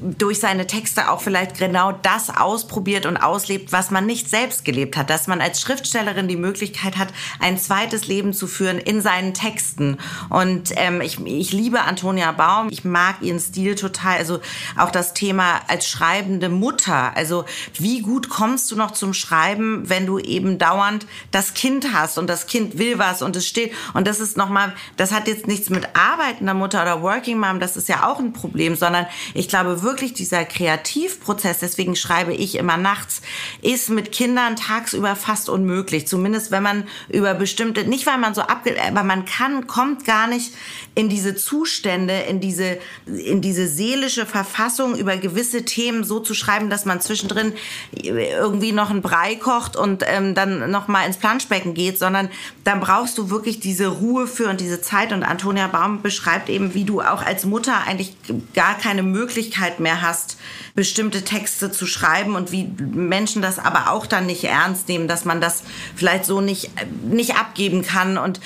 Speaker 1: durch seine Texte auch vielleicht genau das ausprobiert und auslebt, was man nicht selbst gelebt hat. Dass man als Schriftstellerin die Möglichkeit hat, ein zweites Leben zu führen in seinen Texten. Und ähm, ich, ich liebe Antonia Baum. Ich mag ihren Stil total. Also auch das Thema als schreibende Mutter. Also wie gut kommst du noch zum Schreiben, wenn du eben dauernd das Kind hast und das Kind will was und es steht. Und das ist nochmal, das hat jetzt nichts mit arbeitender Mutter oder Working Mom, das ist ja auch ein Problem, sondern ich glaube, wirklich dieser Kreativprozess, deswegen schreibe ich immer nachts, ist mit Kindern tagsüber fast unmöglich. Zumindest wenn man über bestimmte, nicht weil man so abge, aber man kann, kommt gar nicht in diese Zustände, in diese, in diese seelische Verfassung über gewisse Themen so zu schreiben, dass man zwischendrin irgendwie noch einen Brei kocht und ähm, dann noch mal ins Planschbecken geht, sondern dann brauchst du wirklich diese Ruhe für und diese Zeit. Und Antonia Baum beschreibt eben, wie du auch als Mutter eigentlich gar keine Möglichkeit mehr hast, bestimmte Texte zu schreiben und wie Menschen das aber auch dann nicht ernst nehmen, dass man das vielleicht so nicht, nicht abgeben kann und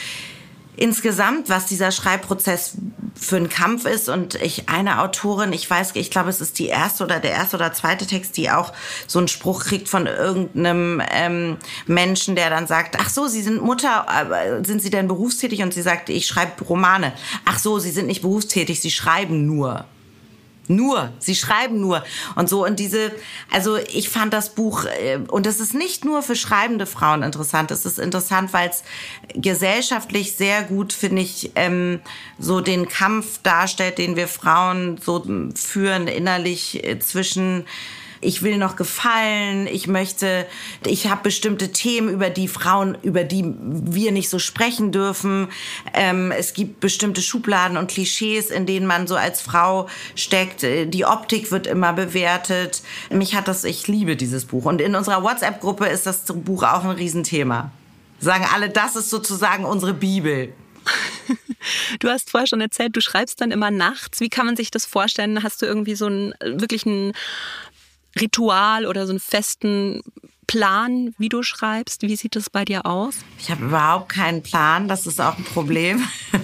Speaker 1: insgesamt, was dieser Schreibprozess für ein Kampf ist. Und ich, eine Autorin, ich weiß, ich glaube, es ist die erste oder der erste oder zweite Text, die auch so einen Spruch kriegt von irgendeinem ähm, Menschen, der dann sagt, ach so, Sie sind Mutter, sind Sie denn berufstätig? Und sie sagt, ich schreibe Romane. Ach so, Sie sind nicht berufstätig, Sie schreiben nur. Nur, sie schreiben nur. Und so und diese, also ich fand das Buch äh, und es ist nicht nur für schreibende Frauen interessant, es ist interessant, weil es gesellschaftlich sehr gut finde ich ähm, so den Kampf darstellt, den wir Frauen so führen innerlich äh, zwischen ich will noch gefallen, ich möchte, ich habe bestimmte Themen, über die Frauen, über die wir nicht so sprechen dürfen. Ähm, es gibt bestimmte Schubladen und Klischees, in denen man so als Frau steckt. Die Optik wird immer bewertet. Mich hat das, ich liebe dieses Buch. Und in unserer WhatsApp-Gruppe ist das Buch auch ein Riesenthema. Sagen alle, das ist sozusagen unsere Bibel.
Speaker 3: Du hast vorher schon erzählt, du schreibst dann immer nachts. Wie kann man sich das vorstellen? Hast du irgendwie so einen wirklich einen Ritual oder so einen festen Plan, wie du schreibst? Wie sieht das bei dir aus?
Speaker 1: Ich habe überhaupt keinen Plan, das ist auch ein Problem. [laughs]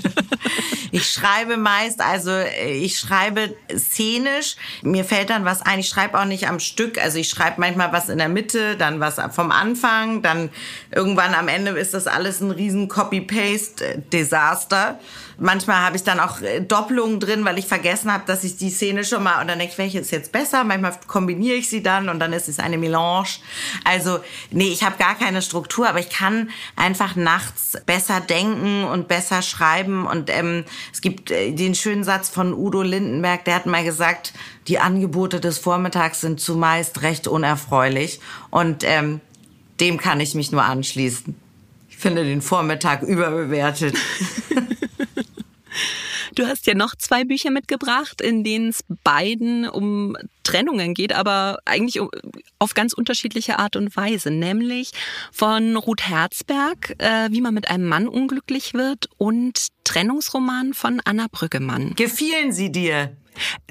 Speaker 1: ich schreibe meist, also ich schreibe szenisch. Mir fällt dann was ein. Ich schreibe auch nicht am Stück. Also ich schreibe manchmal was in der Mitte, dann was vom Anfang, dann irgendwann am Ende ist das alles ein riesen Copy-Paste-Desaster. Manchmal habe ich dann auch äh, Doppelungen drin, weil ich vergessen habe, dass ich die Szene schon mal und dann denke ich, welche ist jetzt besser? Manchmal kombiniere ich sie dann und dann ist es eine Melange. Also nee, ich habe gar keine Struktur, aber ich kann einfach nachts besser denken und besser schreiben und ähm, es gibt äh, den schönen Satz von Udo Lindenberg, der hat mal gesagt, die Angebote des Vormittags sind zumeist recht unerfreulich und ähm, dem kann ich mich nur anschließen. Ich finde den Vormittag überbewertet.
Speaker 3: Du hast ja noch zwei Bücher mitgebracht, in denen es beiden um Trennungen geht, aber eigentlich auf ganz unterschiedliche Art und Weise. Nämlich von Ruth Herzberg, äh, wie man mit einem Mann unglücklich wird und Trennungsroman von Anna Brüggemann.
Speaker 1: Gefielen sie dir?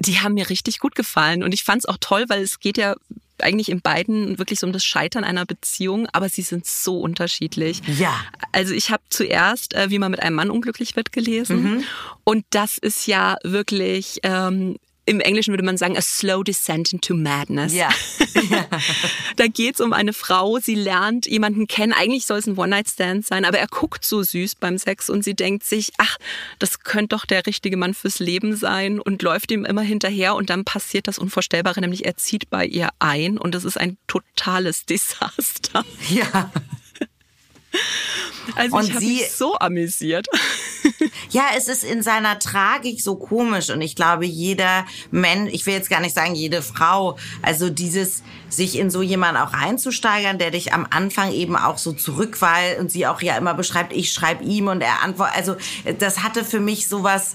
Speaker 3: Die haben mir richtig gut gefallen und ich fand es auch toll, weil es geht ja eigentlich in beiden wirklich so um das Scheitern einer Beziehung, aber sie sind so unterschiedlich.
Speaker 1: Ja.
Speaker 3: Also ich habe zuerst, äh, wie man mit einem Mann unglücklich wird, gelesen. Mhm. Und das ist ja wirklich ähm, im Englischen würde man sagen, a slow descent into madness.
Speaker 1: Ja. [laughs]
Speaker 3: da geht's um eine Frau, sie lernt jemanden kennen. Eigentlich soll es ein One-Night-Stand sein, aber er guckt so süß beim Sex und sie denkt sich, ach, das könnte doch der richtige Mann fürs Leben sein und läuft ihm immer hinterher und dann passiert das Unvorstellbare, nämlich er zieht bei ihr ein und das ist ein totales Desaster.
Speaker 1: Ja. [laughs]
Speaker 3: Also und ich habe mich so amüsiert. [laughs]
Speaker 1: Ja, es ist in seiner Tragik so komisch und ich glaube, jeder Mensch, ich will jetzt gar nicht sagen jede Frau, also dieses sich in so jemanden auch einzusteigern, der dich am Anfang eben auch so zurückweist und sie auch ja immer beschreibt, ich schreibe ihm und er antwortet, also das hatte für mich sowas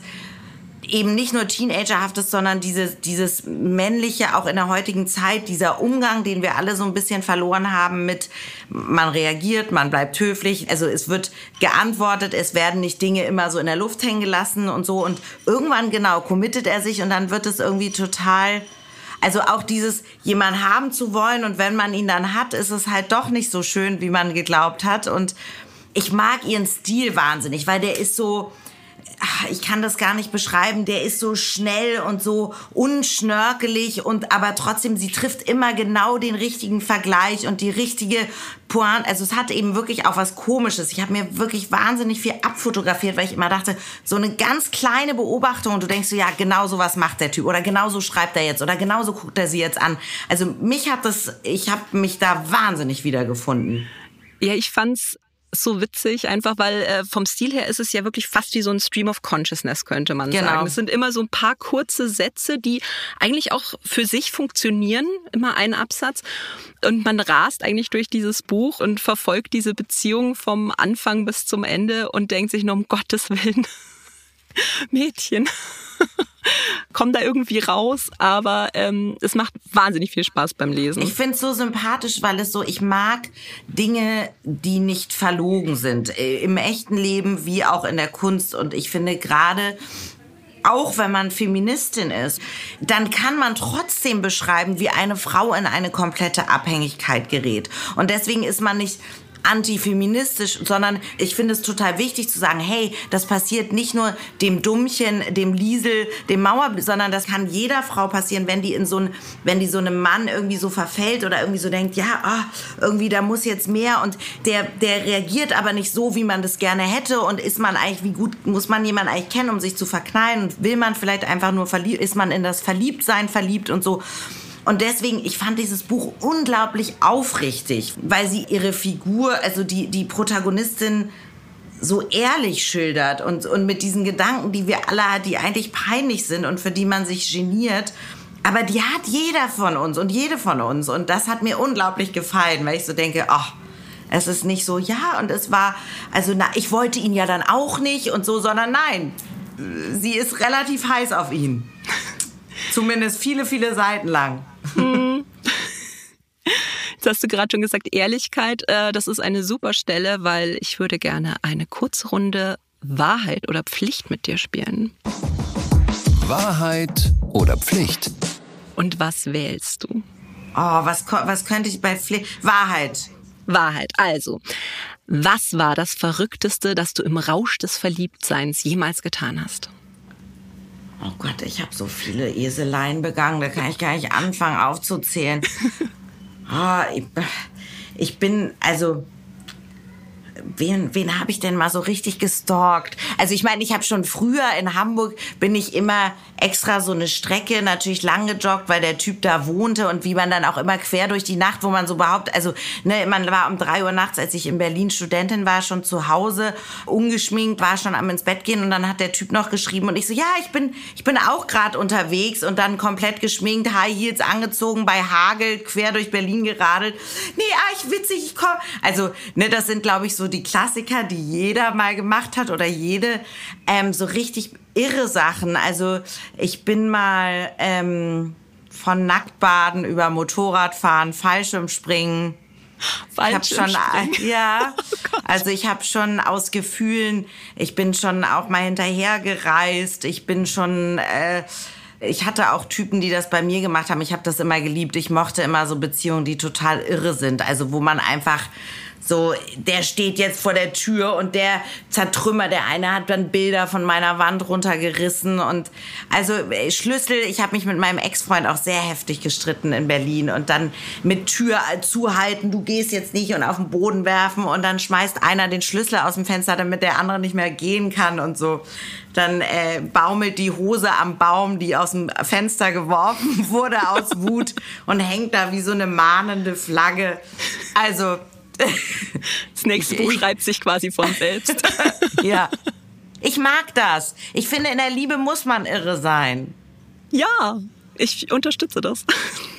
Speaker 1: eben nicht nur Teenagerhaftes, sondern dieses, dieses männliche, auch in der heutigen Zeit, dieser Umgang, den wir alle so ein bisschen verloren haben mit, man reagiert, man bleibt höflich, also es wird geantwortet, es werden nicht Dinge immer so in der Luft hängen gelassen und so. Und irgendwann genau committet er sich und dann wird es irgendwie total also auch dieses jemand haben zu wollen und wenn man ihn dann hat, ist es halt doch nicht so schön, wie man geglaubt hat. Und ich mag ihren Stil wahnsinnig, weil der ist so ich kann das gar nicht beschreiben, der ist so schnell und so unschnörkelig und aber trotzdem, sie trifft immer genau den richtigen Vergleich und die richtige Pointe. Also es hat eben wirklich auch was Komisches. Ich habe mir wirklich wahnsinnig viel abfotografiert, weil ich immer dachte, so eine ganz kleine Beobachtung und du denkst ja, genau so was macht der Typ oder genau so schreibt er jetzt oder genau so guckt er sie jetzt an. Also mich hat das, ich habe mich da wahnsinnig wiedergefunden.
Speaker 3: Ja, ich fand's so witzig, einfach weil äh, vom Stil her ist es ja wirklich fast wie so ein Stream of Consciousness, könnte man genau. sagen. Es sind immer so ein paar kurze Sätze, die eigentlich auch für sich funktionieren, immer ein Absatz. Und man rast eigentlich durch dieses Buch und verfolgt diese Beziehung vom Anfang bis zum Ende und denkt sich nur um Gottes Willen, [laughs] Mädchen. [laughs] [laughs] Komm da irgendwie raus, aber ähm, es macht wahnsinnig viel Spaß beim Lesen.
Speaker 1: Ich finde es so sympathisch, weil es so, ich mag Dinge, die nicht verlogen sind. Äh, Im echten Leben wie auch in der Kunst. Und ich finde gerade auch wenn man Feministin ist, dann kann man trotzdem beschreiben, wie eine Frau in eine komplette Abhängigkeit gerät. Und deswegen ist man nicht antifeministisch, sondern ich finde es total wichtig zu sagen, hey, das passiert nicht nur dem Dummchen, dem Liesel, dem Mauer, sondern das kann jeder Frau passieren, wenn die in so ein, wenn die so einem Mann irgendwie so verfällt oder irgendwie so denkt, ja, oh, irgendwie da muss jetzt mehr. Und der, der reagiert aber nicht so, wie man das gerne hätte. Und ist man eigentlich, wie gut muss man jemanden eigentlich kennen, um sich zu verknallen? Und will man vielleicht einfach nur verliebt, ist man in das Verliebtsein verliebt und so. Und deswegen, ich fand dieses Buch unglaublich aufrichtig, weil sie ihre Figur, also die, die Protagonistin, so ehrlich schildert und, und mit diesen Gedanken, die wir alle, die eigentlich peinlich sind und für die man sich geniert. Aber die hat jeder von uns und jede von uns. Und das hat mir unglaublich gefallen, weil ich so denke, ach, es ist nicht so, ja, und es war, also na, ich wollte ihn ja dann auch nicht und so, sondern nein, sie ist relativ heiß auf ihn. [laughs] Zumindest viele, viele Seiten lang. Hm.
Speaker 3: Jetzt hast du gerade schon gesagt, Ehrlichkeit, äh, das ist eine super Stelle, weil ich würde gerne eine Kurzrunde Wahrheit oder Pflicht mit dir spielen.
Speaker 2: Wahrheit oder Pflicht?
Speaker 3: Und was wählst du?
Speaker 1: Oh, was, was könnte ich bei Pflicht? Wahrheit.
Speaker 3: Wahrheit. Also, was war das Verrückteste, das du im Rausch des Verliebtseins jemals getan hast?
Speaker 1: Oh Gott, ich habe so viele Eseleien begangen, da kann ich gar nicht anfangen aufzuzählen. oh, [laughs] ich, ich bin, also wen, wen habe ich denn mal so richtig gestalkt? Also ich meine, ich habe schon früher in Hamburg bin ich immer extra so eine Strecke natürlich lang gejoggt, weil der Typ da wohnte und wie man dann auch immer quer durch die Nacht, wo man so überhaupt, also ne, man war um drei Uhr nachts, als ich in Berlin Studentin war, schon zu Hause, ungeschminkt, war schon am ins Bett gehen und dann hat der Typ noch geschrieben und ich so, ja, ich bin, ich bin auch gerade unterwegs und dann komplett geschminkt, High Heels angezogen, bei Hagel quer durch Berlin geradelt. Nee, ah, ich witzig, ich komme. Also, ne, das sind, glaube ich, so die Klassiker, die jeder mal gemacht hat oder jede, ähm, so richtig irre Sachen. Also ich bin mal ähm, von Nacktbaden über Motorradfahren, Fallschirmspringen.
Speaker 3: Fallschirmspringen.
Speaker 1: Ich schon, [laughs] ja, [laughs] oh also ich habe schon aus Gefühlen, ich bin schon auch mal hinterhergereist, ich bin schon, äh, ich hatte auch Typen, die das bei mir gemacht haben. Ich habe das immer geliebt. Ich mochte immer so Beziehungen, die total irre sind, also wo man einfach so, der steht jetzt vor der Tür und der zertrümmert. Der eine hat dann Bilder von meiner Wand runtergerissen und also äh, Schlüssel. Ich habe mich mit meinem Ex-Freund auch sehr heftig gestritten in Berlin und dann mit Tür zuhalten. Du gehst jetzt nicht und auf den Boden werfen und dann schmeißt einer den Schlüssel aus dem Fenster, damit der andere nicht mehr gehen kann und so. Dann äh, baumelt die Hose am Baum, die aus dem Fenster geworfen [laughs] wurde aus Wut und hängt da wie so eine mahnende Flagge. Also
Speaker 3: das nächste Buch schreibt sich quasi von selbst. [laughs]
Speaker 1: ja. Ich mag das. Ich finde, in der Liebe muss man irre sein.
Speaker 3: Ja, ich unterstütze das.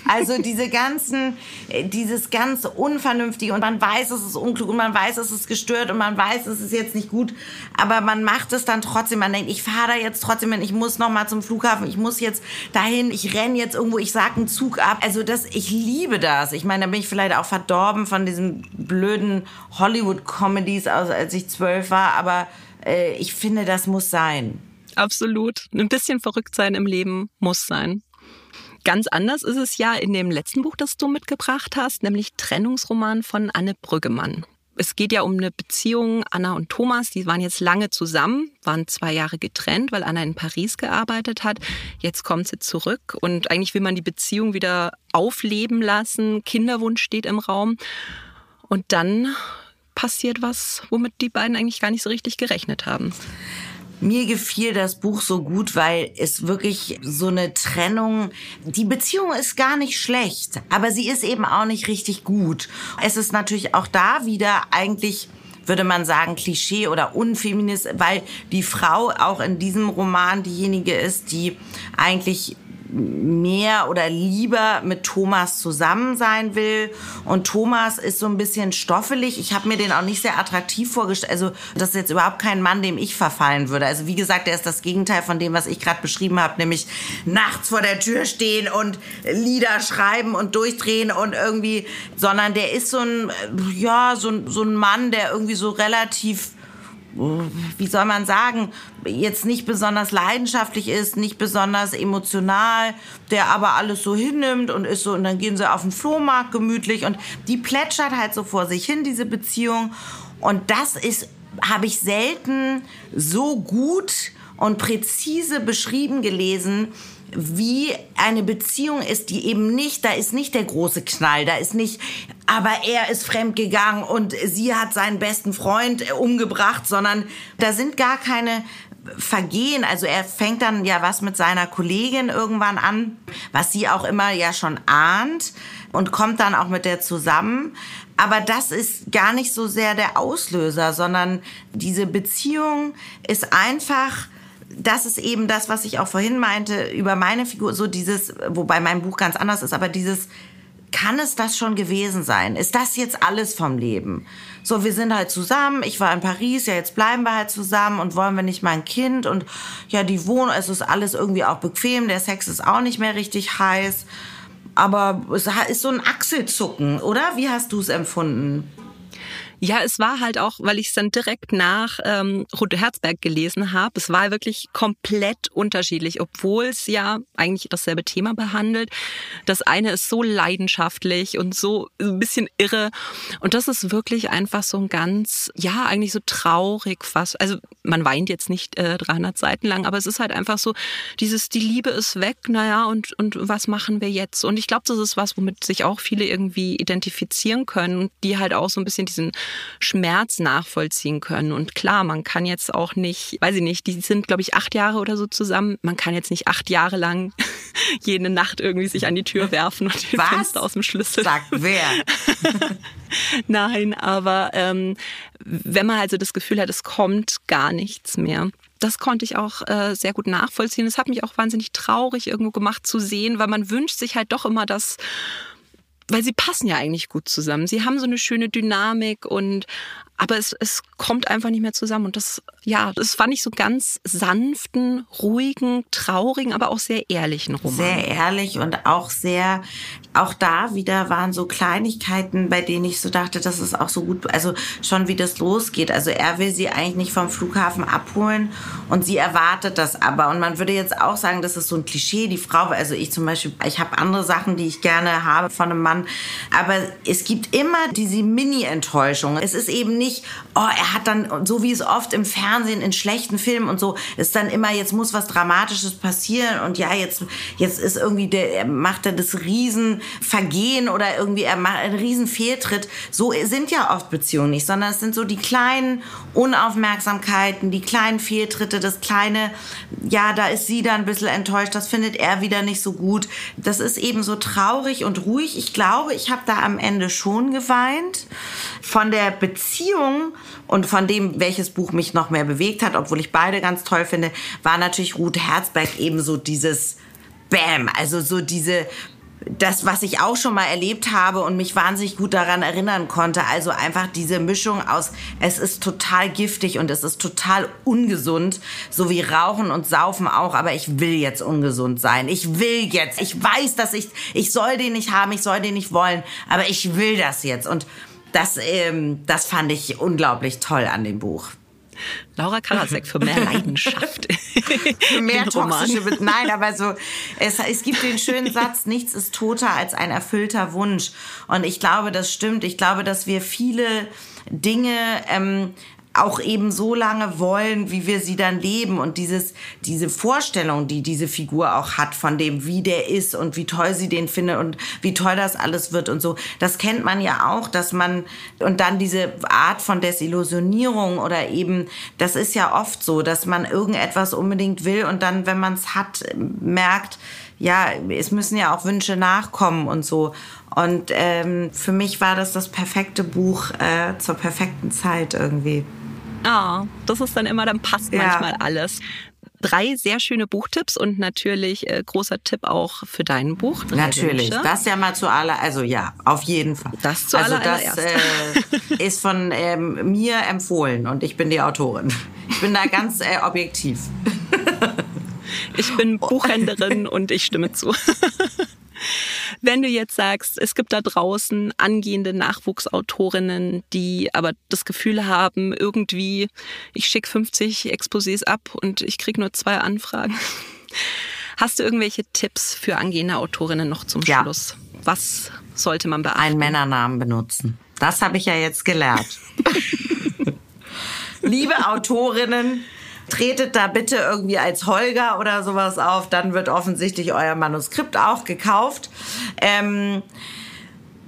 Speaker 1: Also diese ganzen, äh, dieses ganz Unvernünftige und man weiß, es ist unklug und man weiß, es ist gestört und man weiß, es ist jetzt nicht gut, aber man macht es dann trotzdem. Man denkt, ich fahre da jetzt trotzdem hin, ich muss noch mal zum Flughafen, ich muss jetzt dahin, ich renne jetzt irgendwo, ich sag einen Zug ab. Also das, ich liebe das. Ich meine, da bin ich vielleicht auch verdorben von diesen blöden Hollywood-Comedies, als ich zwölf war, aber äh, ich finde, das muss sein.
Speaker 3: Absolut. Ein bisschen verrückt sein im Leben muss sein. Ganz anders ist es ja in dem letzten Buch, das du mitgebracht hast, nämlich Trennungsroman von Anne Brüggemann. es geht ja um eine Beziehung, Anna und Thomas, die waren jetzt lange zusammen, waren zwei Jahre getrennt, weil Anna in Paris gearbeitet hat. Jetzt kommt sie zurück und eigentlich will man die Beziehung wieder aufleben lassen. Kinderwunsch steht im Raum. Und dann passiert was, womit die beiden eigentlich gar nicht so richtig gerechnet haben.
Speaker 1: Mir gefiel das Buch so gut, weil es wirklich so eine Trennung, die Beziehung ist gar nicht schlecht, aber sie ist eben auch nicht richtig gut. Es ist natürlich auch da wieder eigentlich würde man sagen, Klischee oder unfeminist, weil die Frau auch in diesem Roman diejenige ist, die eigentlich mehr oder lieber mit Thomas zusammen sein will. Und Thomas ist so ein bisschen stoffelig. Ich habe mir den auch nicht sehr attraktiv vorgestellt. Also das ist jetzt überhaupt kein Mann, dem ich verfallen würde. Also wie gesagt, er ist das Gegenteil von dem, was ich gerade beschrieben habe, nämlich nachts vor der Tür stehen und Lieder schreiben und durchdrehen und irgendwie, sondern der ist so ein, ja, so, so ein Mann, der irgendwie so relativ wie soll man sagen, jetzt nicht besonders leidenschaftlich ist, nicht besonders emotional, der aber alles so hinnimmt und ist so, und dann gehen sie auf den Flohmarkt gemütlich und die plätschert halt so vor sich hin, diese Beziehung. Und das ist, habe ich selten so gut und präzise beschrieben gelesen, wie eine Beziehung ist, die eben nicht, da ist nicht der große Knall, da ist nicht, aber er ist fremdgegangen und sie hat seinen besten Freund umgebracht, sondern da sind gar keine Vergehen. Also er fängt dann ja was mit seiner Kollegin irgendwann an, was sie auch immer ja schon ahnt und kommt dann auch mit der zusammen. Aber das ist gar nicht so sehr der Auslöser, sondern diese Beziehung ist einfach das ist eben das, was ich auch vorhin meinte über meine Figur, so dieses, wobei mein Buch ganz anders ist, aber dieses, kann es das schon gewesen sein? Ist das jetzt alles vom Leben? So, wir sind halt zusammen, ich war in Paris, ja, jetzt bleiben wir halt zusammen und wollen wir nicht mal ein Kind und ja, die Wohnung, es ist alles irgendwie auch bequem, der Sex ist auch nicht mehr richtig heiß, aber es ist so ein Achselzucken, oder? Wie hast du es empfunden?
Speaker 3: Ja, es war halt auch, weil ich es dann direkt nach ähm, Rute Herzberg gelesen habe. Es war wirklich komplett unterschiedlich, obwohl es ja eigentlich dasselbe Thema behandelt. Das eine ist so leidenschaftlich und so ein bisschen irre. Und das ist wirklich einfach so ein ganz, ja, eigentlich so traurig fast. Also man weint jetzt nicht äh, 300 Seiten lang, aber es ist halt einfach so, dieses, die Liebe ist weg, naja, und, und was machen wir jetzt? Und ich glaube, das ist was, womit sich auch viele irgendwie identifizieren können die halt auch so ein bisschen diesen Schmerz nachvollziehen können. Und klar, man kann jetzt auch nicht, weiß ich nicht, die sind, glaube ich, acht Jahre oder so zusammen. Man kann jetzt nicht acht Jahre lang [laughs] jede Nacht irgendwie sich an die Tür werfen und den Was? Fenster aus dem Schlüssel.
Speaker 1: Sagt wer? [laughs]
Speaker 3: Nein, aber ähm, wenn man also das Gefühl hat, es kommt gar nichts mehr. Das konnte ich auch äh, sehr gut nachvollziehen. Es hat mich auch wahnsinnig traurig irgendwo gemacht zu sehen, weil man wünscht sich halt doch immer, dass weil sie passen ja eigentlich gut zusammen. Sie haben so eine schöne Dynamik und aber es, es kommt einfach nicht mehr zusammen. Und das, ja, das fand ich so ganz sanften, ruhigen, traurigen, aber auch sehr ehrlichen Roman.
Speaker 1: Sehr ehrlich und auch sehr, auch da wieder waren so Kleinigkeiten, bei denen ich so dachte, das ist auch so gut, also schon wie das losgeht. Also er will sie eigentlich nicht vom Flughafen abholen und sie erwartet das aber. Und man würde jetzt auch sagen, das ist so ein Klischee, die Frau, also ich zum Beispiel, ich habe andere Sachen, die ich gerne habe von einem Mann, aber es gibt immer diese Mini-Enttäuschung. Es ist eben nicht nicht, oh, er hat dann, so wie es oft im Fernsehen, in schlechten Filmen und so, ist dann immer, jetzt muss was Dramatisches passieren und ja, jetzt, jetzt ist irgendwie der, er macht er das Riesenvergehen oder irgendwie er macht einen Riesenfehltritt. So sind ja oft Beziehungen nicht, sondern es sind so die kleinen Unaufmerksamkeiten, die kleinen Fehltritte, das kleine, ja, da ist sie dann ein bisschen enttäuscht, das findet er wieder nicht so gut. Das ist eben so traurig und ruhig. Ich glaube, ich habe da am Ende schon geweint. Von der Beziehung Beziehung und von dem, welches Buch mich noch mehr bewegt hat, obwohl ich beide ganz toll finde, war natürlich Ruth Herzberg eben so dieses Bam, also so diese das, was ich auch schon mal erlebt habe und mich wahnsinnig gut daran erinnern konnte. Also einfach diese Mischung aus, es ist total giftig und es ist total ungesund, so wie Rauchen und Saufen auch, aber ich will jetzt ungesund sein. Ich will jetzt. Ich weiß, dass ich, ich soll den nicht haben, ich soll den nicht wollen, aber ich will das jetzt. Und das, ähm, das fand ich unglaublich toll an dem Buch.
Speaker 3: Laura Karasek für mehr [laughs] Leidenschaft.
Speaker 1: für mehr toxische Be Nein, aber so, es, es gibt den schönen Satz, nichts ist toter als ein erfüllter Wunsch. Und ich glaube, das stimmt. Ich glaube, dass wir viele Dinge ähm, auch eben so lange wollen, wie wir sie dann leben und dieses diese Vorstellung, die diese Figur auch hat von dem, wie der ist und wie toll sie den findet und wie toll das alles wird und so. Das kennt man ja auch, dass man und dann diese Art von Desillusionierung oder eben das ist ja oft so, dass man irgendetwas unbedingt will und dann wenn man es hat, merkt, ja, es müssen ja auch Wünsche nachkommen und so. Und ähm, für mich war das das perfekte Buch äh, zur perfekten Zeit irgendwie.
Speaker 3: Ah, das ist dann immer, dann passt ja. manchmal alles. Drei sehr schöne Buchtipps und natürlich äh, großer Tipp auch für dein Buch.
Speaker 1: Natürlich, Wünsche. das ja mal zu aller, also ja, auf jeden Fall.
Speaker 3: Das zu
Speaker 1: Also das äh, ist von ähm, mir empfohlen und ich bin die Autorin. Ich bin da ganz äh, objektiv.
Speaker 3: ich bin Buchhändlerin und ich stimme zu. [laughs] [laughs] Wenn du jetzt sagst, es gibt da draußen angehende Nachwuchsautorinnen, die aber das Gefühl haben, irgendwie, ich schicke 50 Exposés ab und ich kriege nur zwei Anfragen. [laughs] Hast du irgendwelche Tipps für angehende Autorinnen noch zum ja. Schluss? Was sollte man beachten?
Speaker 1: Einen Männernamen benutzen. Das habe ich ja jetzt gelernt. [laughs] Liebe Autorinnen, tretet da bitte irgendwie als Holger oder sowas auf, dann wird offensichtlich euer Manuskript auch gekauft. Ähm,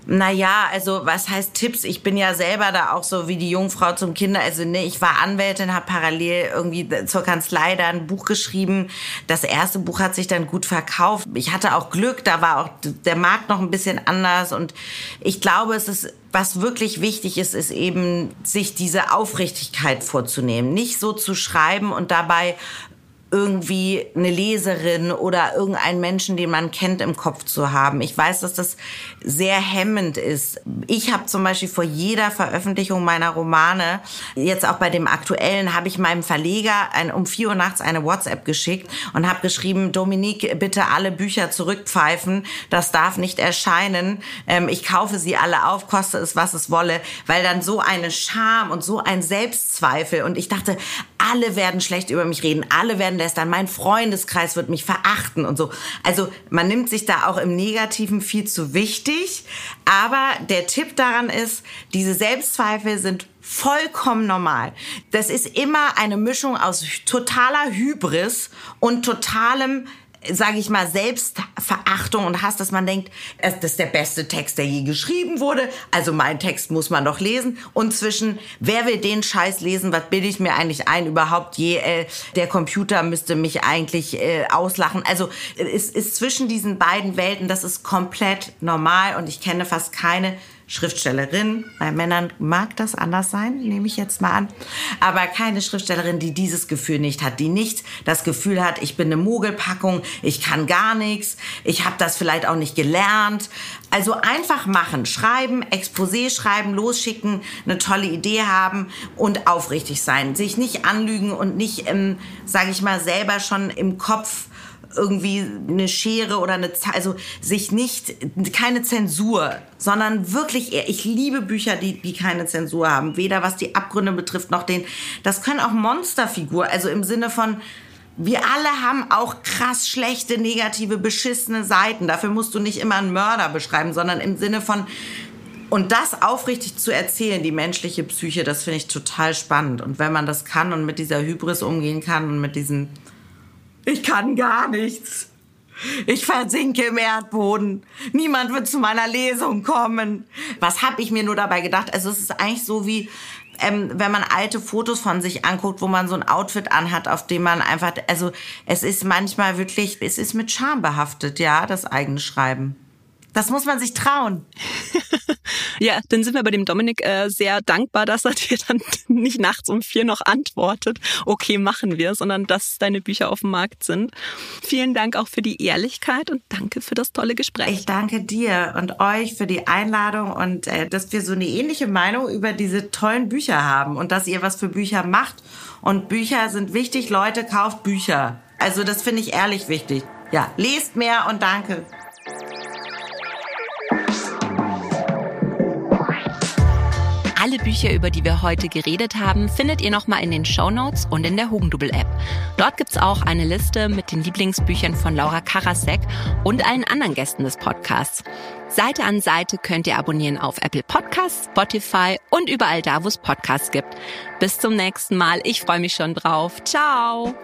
Speaker 1: naja, also was heißt Tipps? Ich bin ja selber da auch so wie die Jungfrau zum Kinder. Also ne, ich war Anwältin, habe parallel irgendwie zur Kanzlei da ein Buch geschrieben. Das erste Buch hat sich dann gut verkauft. Ich hatte auch Glück, da war auch der Markt noch ein bisschen anders. Und ich glaube, es ist was wirklich wichtig ist, ist eben, sich diese Aufrichtigkeit vorzunehmen. Nicht so zu schreiben und dabei irgendwie eine Leserin oder irgendeinen Menschen, den man kennt, im Kopf zu haben. Ich weiß, dass das sehr hemmend ist. Ich habe zum Beispiel vor jeder Veröffentlichung meiner Romane, jetzt auch bei dem aktuellen, habe ich meinem Verleger ein, um vier Uhr nachts eine WhatsApp geschickt und habe geschrieben, Dominique, bitte alle Bücher zurückpfeifen. Das darf nicht erscheinen. Ähm, ich kaufe sie alle auf, koste es, was es wolle, weil dann so eine Scham und so ein Selbstzweifel und ich dachte, alle werden schlecht über mich reden, alle werden lästern, mein Freundeskreis wird mich verachten und so. Also man nimmt sich da auch im Negativen viel zu wichtig. Aber der Tipp daran ist, diese Selbstzweifel sind vollkommen normal. Das ist immer eine Mischung aus totaler Hybris und totalem sage ich mal, Selbstverachtung und Hass, dass man denkt, das ist der beste Text, der je geschrieben wurde, also mein Text muss man doch lesen. Und zwischen, wer will den Scheiß lesen, was bilde ich mir eigentlich ein überhaupt je, äh, der Computer müsste mich eigentlich äh, auslachen. Also es ist zwischen diesen beiden Welten, das ist komplett normal und ich kenne fast keine Schriftstellerin. Bei Männern mag das anders sein, nehme ich jetzt mal an. Aber keine Schriftstellerin, die dieses Gefühl nicht hat, die nicht das Gefühl hat, ich bin eine Mogelpackung, ich kann gar nichts, ich habe das vielleicht auch nicht gelernt. Also einfach machen, schreiben, Exposé schreiben, losschicken, eine tolle Idee haben und aufrichtig sein. Sich nicht anlügen und nicht, ähm, sage ich mal, selber schon im Kopf irgendwie eine Schere oder eine, also sich nicht, keine Zensur, sondern wirklich, ich liebe Bücher, die, die keine Zensur haben. Weder was die Abgründe betrifft, noch den, das können auch Monsterfiguren, also im Sinne von, wir alle haben auch krass schlechte, negative, beschissene Seiten. Dafür musst du nicht immer einen Mörder beschreiben, sondern im Sinne von, und das aufrichtig zu erzählen, die menschliche Psyche, das finde ich total spannend. Und wenn man das kann und mit dieser Hybris umgehen kann und mit diesen ich kann gar nichts. Ich versinke im Erdboden. Niemand wird zu meiner Lesung kommen. Was habe ich mir nur dabei gedacht? Also es ist eigentlich so wie, ähm, wenn man alte Fotos von sich anguckt, wo man so ein Outfit anhat, auf dem man einfach, also es ist manchmal wirklich, es ist mit Scham behaftet, ja, das eigene Schreiben. Das muss man sich trauen. [laughs]
Speaker 3: ja, dann sind wir bei dem Dominik äh, sehr dankbar, dass er [laughs] dir dann nicht nachts um vier noch antwortet, okay, machen wir, sondern dass deine Bücher auf dem Markt sind. Vielen Dank auch für die Ehrlichkeit und danke für das tolle Gespräch.
Speaker 1: Ich danke dir und euch für die Einladung und äh, dass wir so eine ähnliche Meinung über diese tollen Bücher haben und dass ihr was für Bücher macht. Und Bücher sind wichtig, Leute, kauft Bücher. Also das finde ich ehrlich wichtig. Ja, lest mehr und danke.
Speaker 3: Alle Bücher, über die wir heute geredet haben, findet ihr nochmal in den Show Notes und in der Hugendubel-App. Dort gibt's auch eine Liste mit den Lieblingsbüchern von Laura Karasek und allen anderen Gästen des Podcasts. Seite an Seite könnt ihr abonnieren auf Apple Podcasts, Spotify und überall da, wo es Podcasts gibt. Bis zum nächsten Mal. Ich freue mich schon drauf. Ciao.